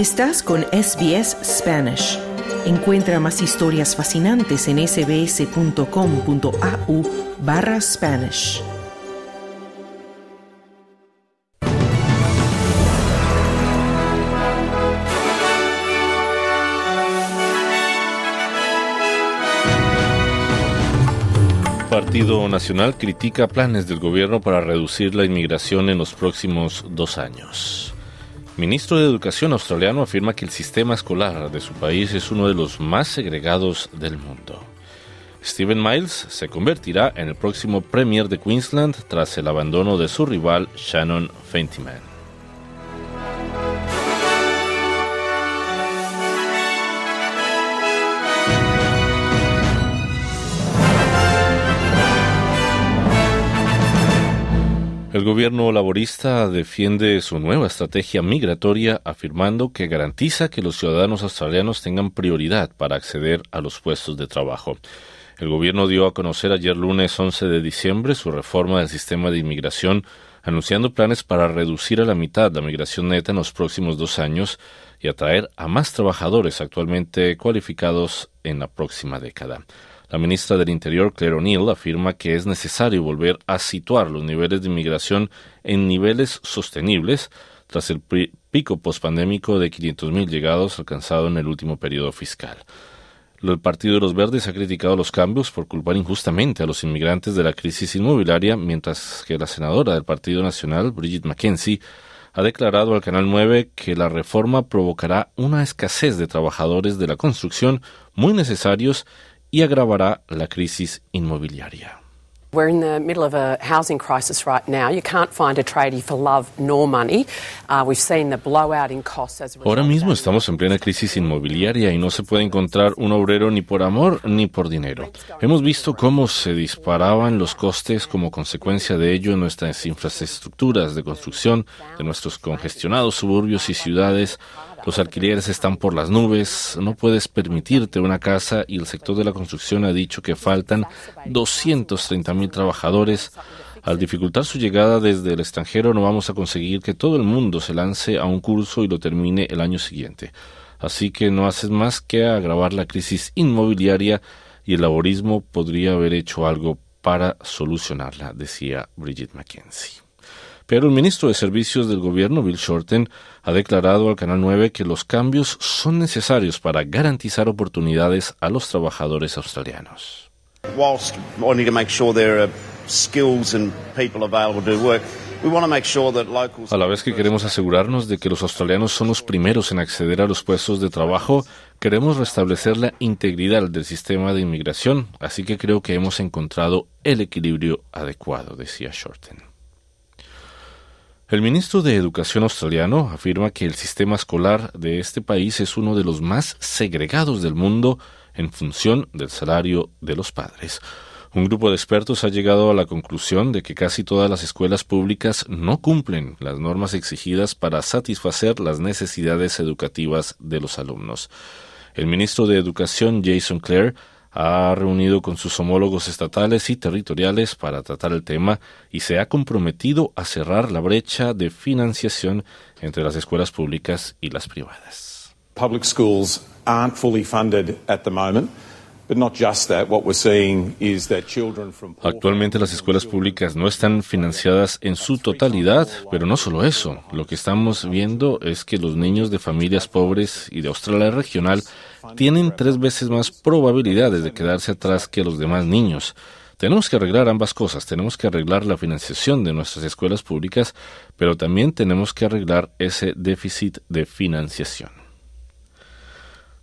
Estás con SBS Spanish. Encuentra más historias fascinantes en sbs.com.au barra Spanish. Partido Nacional critica planes del gobierno para reducir la inmigración en los próximos dos años. Ministro de Educación australiano afirma que el sistema escolar de su país es uno de los más segregados del mundo. Stephen Miles se convertirá en el próximo Premier de Queensland tras el abandono de su rival Shannon Fentiman. El gobierno laborista defiende su nueva estrategia migratoria afirmando que garantiza que los ciudadanos australianos tengan prioridad para acceder a los puestos de trabajo. El gobierno dio a conocer ayer lunes 11 de diciembre su reforma del sistema de inmigración, anunciando planes para reducir a la mitad la migración neta en los próximos dos años y atraer a más trabajadores actualmente cualificados en la próxima década. La ministra del Interior, Claire O'Neill, afirma que es necesario volver a situar los niveles de inmigración en niveles sostenibles tras el pico pospandémico de 500.000 llegados alcanzado en el último periodo fiscal. El Partido de los Verdes ha criticado los cambios por culpar injustamente a los inmigrantes de la crisis inmobiliaria, mientras que la senadora del Partido Nacional, Bridget McKenzie, ha declarado al Canal 9 que la reforma provocará una escasez de trabajadores de la construcción muy necesarios y agravará la crisis inmobiliaria. We're in the middle of a housing crisis right now. You can't find a tradie for love nor money. Uh, we've seen the blowout in costs as a Ahora mismo estamos en plena crisis inmobiliaria y no se puede encontrar un obrero ni por amor ni por dinero. Hemos visto cómo se disparaban los costes como consecuencia de ello en nuestras infraestructuras de construcción, de nuestros congestionados suburbios y ciudades los alquileres están por las nubes, no puedes permitirte una casa y el sector de la construcción ha dicho que faltan 230 mil trabajadores. Al dificultar su llegada desde el extranjero no vamos a conseguir que todo el mundo se lance a un curso y lo termine el año siguiente. Así que no haces más que agravar la crisis inmobiliaria y el laborismo podría haber hecho algo para solucionarla, decía Bridget McKenzie. Pero el ministro de Servicios del Gobierno, Bill Shorten, ha declarado al Canal 9 que los cambios son necesarios para garantizar oportunidades a los trabajadores australianos. A la vez que queremos asegurarnos de que los australianos son los primeros en acceder a los puestos de trabajo, queremos restablecer la integridad del sistema de inmigración, así que creo que hemos encontrado el equilibrio adecuado, decía Shorten. El ministro de Educación australiano afirma que el sistema escolar de este país es uno de los más segregados del mundo en función del salario de los padres. Un grupo de expertos ha llegado a la conclusión de que casi todas las escuelas públicas no cumplen las normas exigidas para satisfacer las necesidades educativas de los alumnos. El ministro de Educación, Jason Clare, ha reunido con sus homólogos estatales y territoriales para tratar el tema y se ha comprometido a cerrar la brecha de financiación entre las escuelas públicas y las privadas. Public schools aren't fully funded at the moment. Actualmente las escuelas públicas no están financiadas en su totalidad, pero no solo eso. Lo que estamos viendo es que los niños de familias pobres y de Australia regional tienen tres veces más probabilidades de quedarse atrás que los demás niños. Tenemos que arreglar ambas cosas. Tenemos que arreglar la financiación de nuestras escuelas públicas, pero también tenemos que arreglar ese déficit de financiación.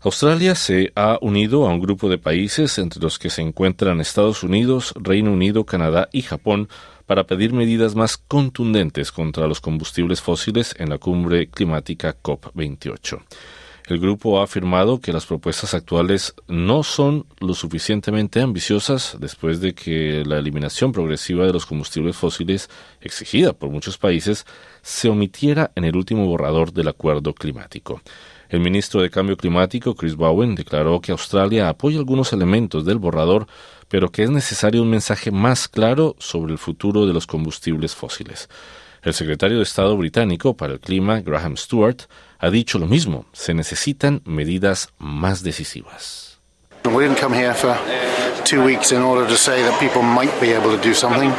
Australia se ha unido a un grupo de países entre los que se encuentran Estados Unidos, Reino Unido, Canadá y Japón para pedir medidas más contundentes contra los combustibles fósiles en la cumbre climática COP28. El grupo ha afirmado que las propuestas actuales no son lo suficientemente ambiciosas después de que la eliminación progresiva de los combustibles fósiles exigida por muchos países se omitiera en el último borrador del acuerdo climático. El ministro de Cambio Climático, Chris Bowen, declaró que Australia apoya algunos elementos del borrador, pero que es necesario un mensaje más claro sobre el futuro de los combustibles fósiles. El secretario de Estado británico para el clima, Graham Stewart, ha dicho lo mismo. Se necesitan medidas más decisivas. We didn't come here for two weeks in order to say that people might be able to do something.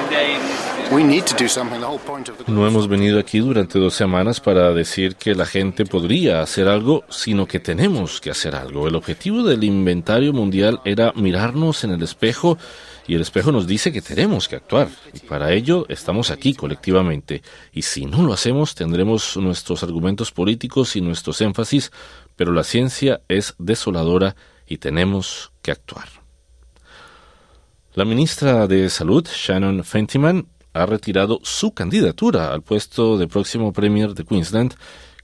No hemos venido aquí durante dos semanas para decir que la gente podría hacer algo, sino que tenemos que hacer algo. El objetivo del inventario mundial era mirarnos en el espejo y el espejo nos dice que tenemos que actuar. Y para ello estamos aquí colectivamente. Y si no lo hacemos, tendremos nuestros argumentos políticos y nuestros énfasis, pero la ciencia es desoladora y tenemos que actuar. La ministra de Salud, Shannon Fentiman, ha retirado su candidatura al puesto de próximo Premier de Queensland,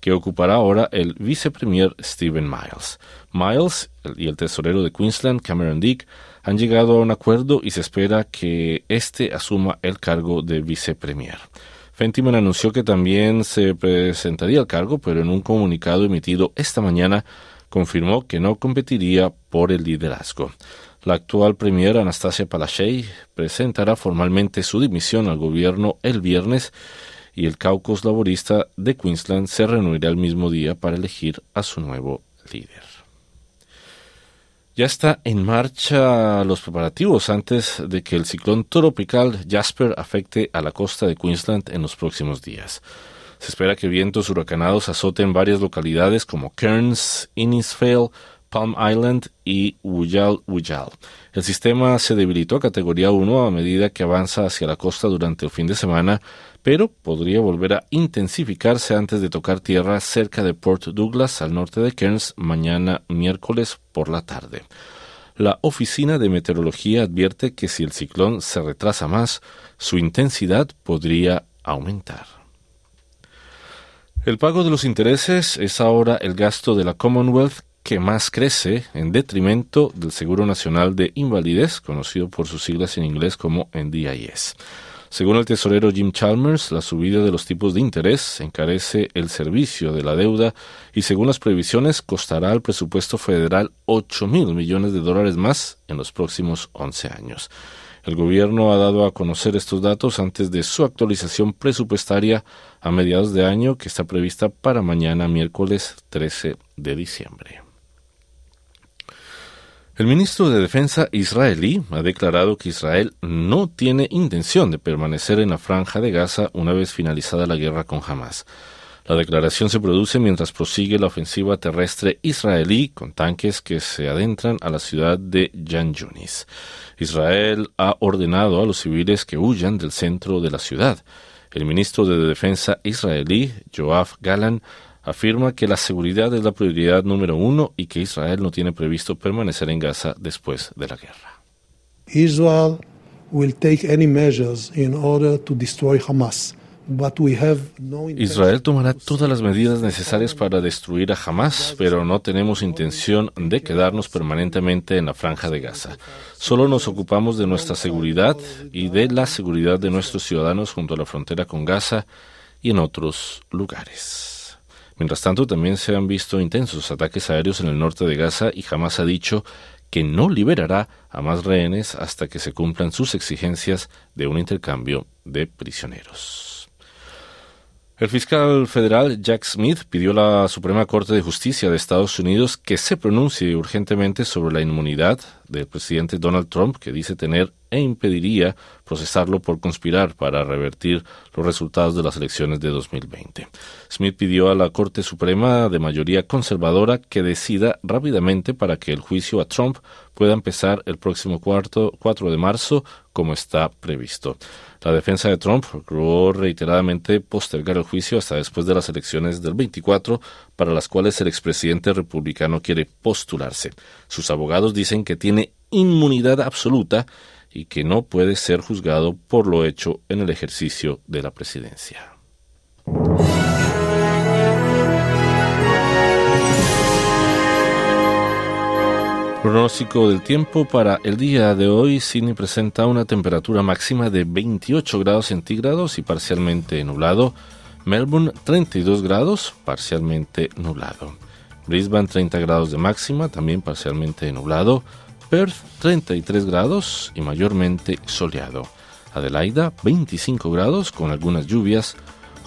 que ocupará ahora el vicepremier Stephen Miles. Miles y el tesorero de Queensland, Cameron Dick, han llegado a un acuerdo y se espera que éste asuma el cargo de vicepremier. Fentiman anunció que también se presentaría al cargo, pero en un comunicado emitido esta mañana confirmó que no competiría por el liderazgo. La actual premier Anastasia Palaszczuk presentará formalmente su dimisión al gobierno el viernes y el caucus laborista de Queensland se reunirá el mismo día para elegir a su nuevo líder. Ya está en marcha los preparativos antes de que el ciclón tropical Jasper afecte a la costa de Queensland en los próximos días. Se espera que vientos huracanados azoten varias localidades como Cairns, Innisfail, Palm Island y Wujal Wujal. El sistema se debilitó a categoría 1 a medida que avanza hacia la costa durante el fin de semana, pero podría volver a intensificarse antes de tocar tierra cerca de Port Douglas, al norte de Cairns, mañana miércoles por la tarde. La Oficina de Meteorología advierte que si el ciclón se retrasa más, su intensidad podría aumentar. El pago de los intereses es ahora el gasto de la Commonwealth que más crece en detrimento del Seguro Nacional de Invalidez, conocido por sus siglas en inglés como NDIS. Según el tesorero Jim Chalmers, la subida de los tipos de interés encarece el servicio de la deuda y según las previsiones costará al presupuesto federal 8 mil millones de dólares más en los próximos 11 años. El gobierno ha dado a conocer estos datos antes de su actualización presupuestaria a mediados de año que está prevista para mañana miércoles 13 de diciembre. El ministro de Defensa israelí ha declarado que Israel no tiene intención de permanecer en la franja de Gaza una vez finalizada la guerra con Hamas. La declaración se produce mientras prosigue la ofensiva terrestre israelí con tanques que se adentran a la ciudad de Jan Yunis. Israel ha ordenado a los civiles que huyan del centro de la ciudad. El ministro de Defensa israelí, Joab Galan, afirma que la seguridad es la prioridad número uno y que Israel no tiene previsto permanecer en Gaza después de la guerra. Israel will take any measures in order to destroy Hamas. Israel tomará todas las medidas necesarias para destruir a Hamas, pero no tenemos intención de quedarnos permanentemente en la franja de Gaza. Solo nos ocupamos de nuestra seguridad y de la seguridad de nuestros ciudadanos junto a la frontera con Gaza y en otros lugares. Mientras tanto, también se han visto intensos ataques aéreos en el norte de Gaza y jamás ha dicho que no liberará a más rehenes hasta que se cumplan sus exigencias de un intercambio de prisioneros. El fiscal federal Jack Smith pidió a la Suprema Corte de Justicia de Estados Unidos que se pronuncie urgentemente sobre la inmunidad del presidente Donald Trump, que dice tener e impediría procesarlo por conspirar para revertir los resultados de las elecciones de 2020. Smith pidió a la Corte Suprema de mayoría conservadora que decida rápidamente para que el juicio a Trump pueda empezar el próximo cuarto, 4 de marzo como está previsto. La defensa de Trump logró reiteradamente postergar el juicio hasta después de las elecciones del 24, para las cuales el expresidente republicano quiere postularse. Sus abogados dicen que tiene inmunidad absoluta y que no puede ser juzgado por lo hecho en el ejercicio de la presidencia. Pronóstico del tiempo para el día de hoy, Sydney presenta una temperatura máxima de 28 grados centígrados y parcialmente nublado. Melbourne 32 grados, parcialmente nublado. Brisbane 30 grados de máxima, también parcialmente nublado. Perth 33 grados y mayormente soleado. Adelaida 25 grados con algunas lluvias.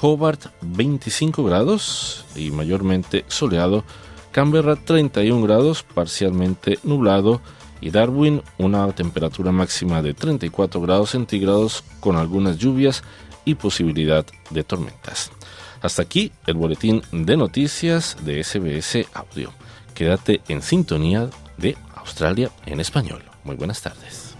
Hobart 25 grados y mayormente soleado, Canberra 31 grados parcialmente nublado y Darwin una temperatura máxima de 34 grados centígrados con algunas lluvias y posibilidad de tormentas. Hasta aquí el boletín de noticias de SBS Audio. Quédate en sintonía de Australia en español. Muy buenas tardes.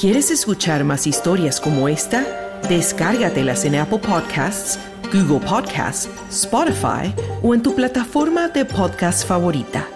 ¿Quieres escuchar más historias como esta? Descárgatelas en Apple Podcasts, Google Podcasts, Spotify o en tu plataforma de podcast favorita.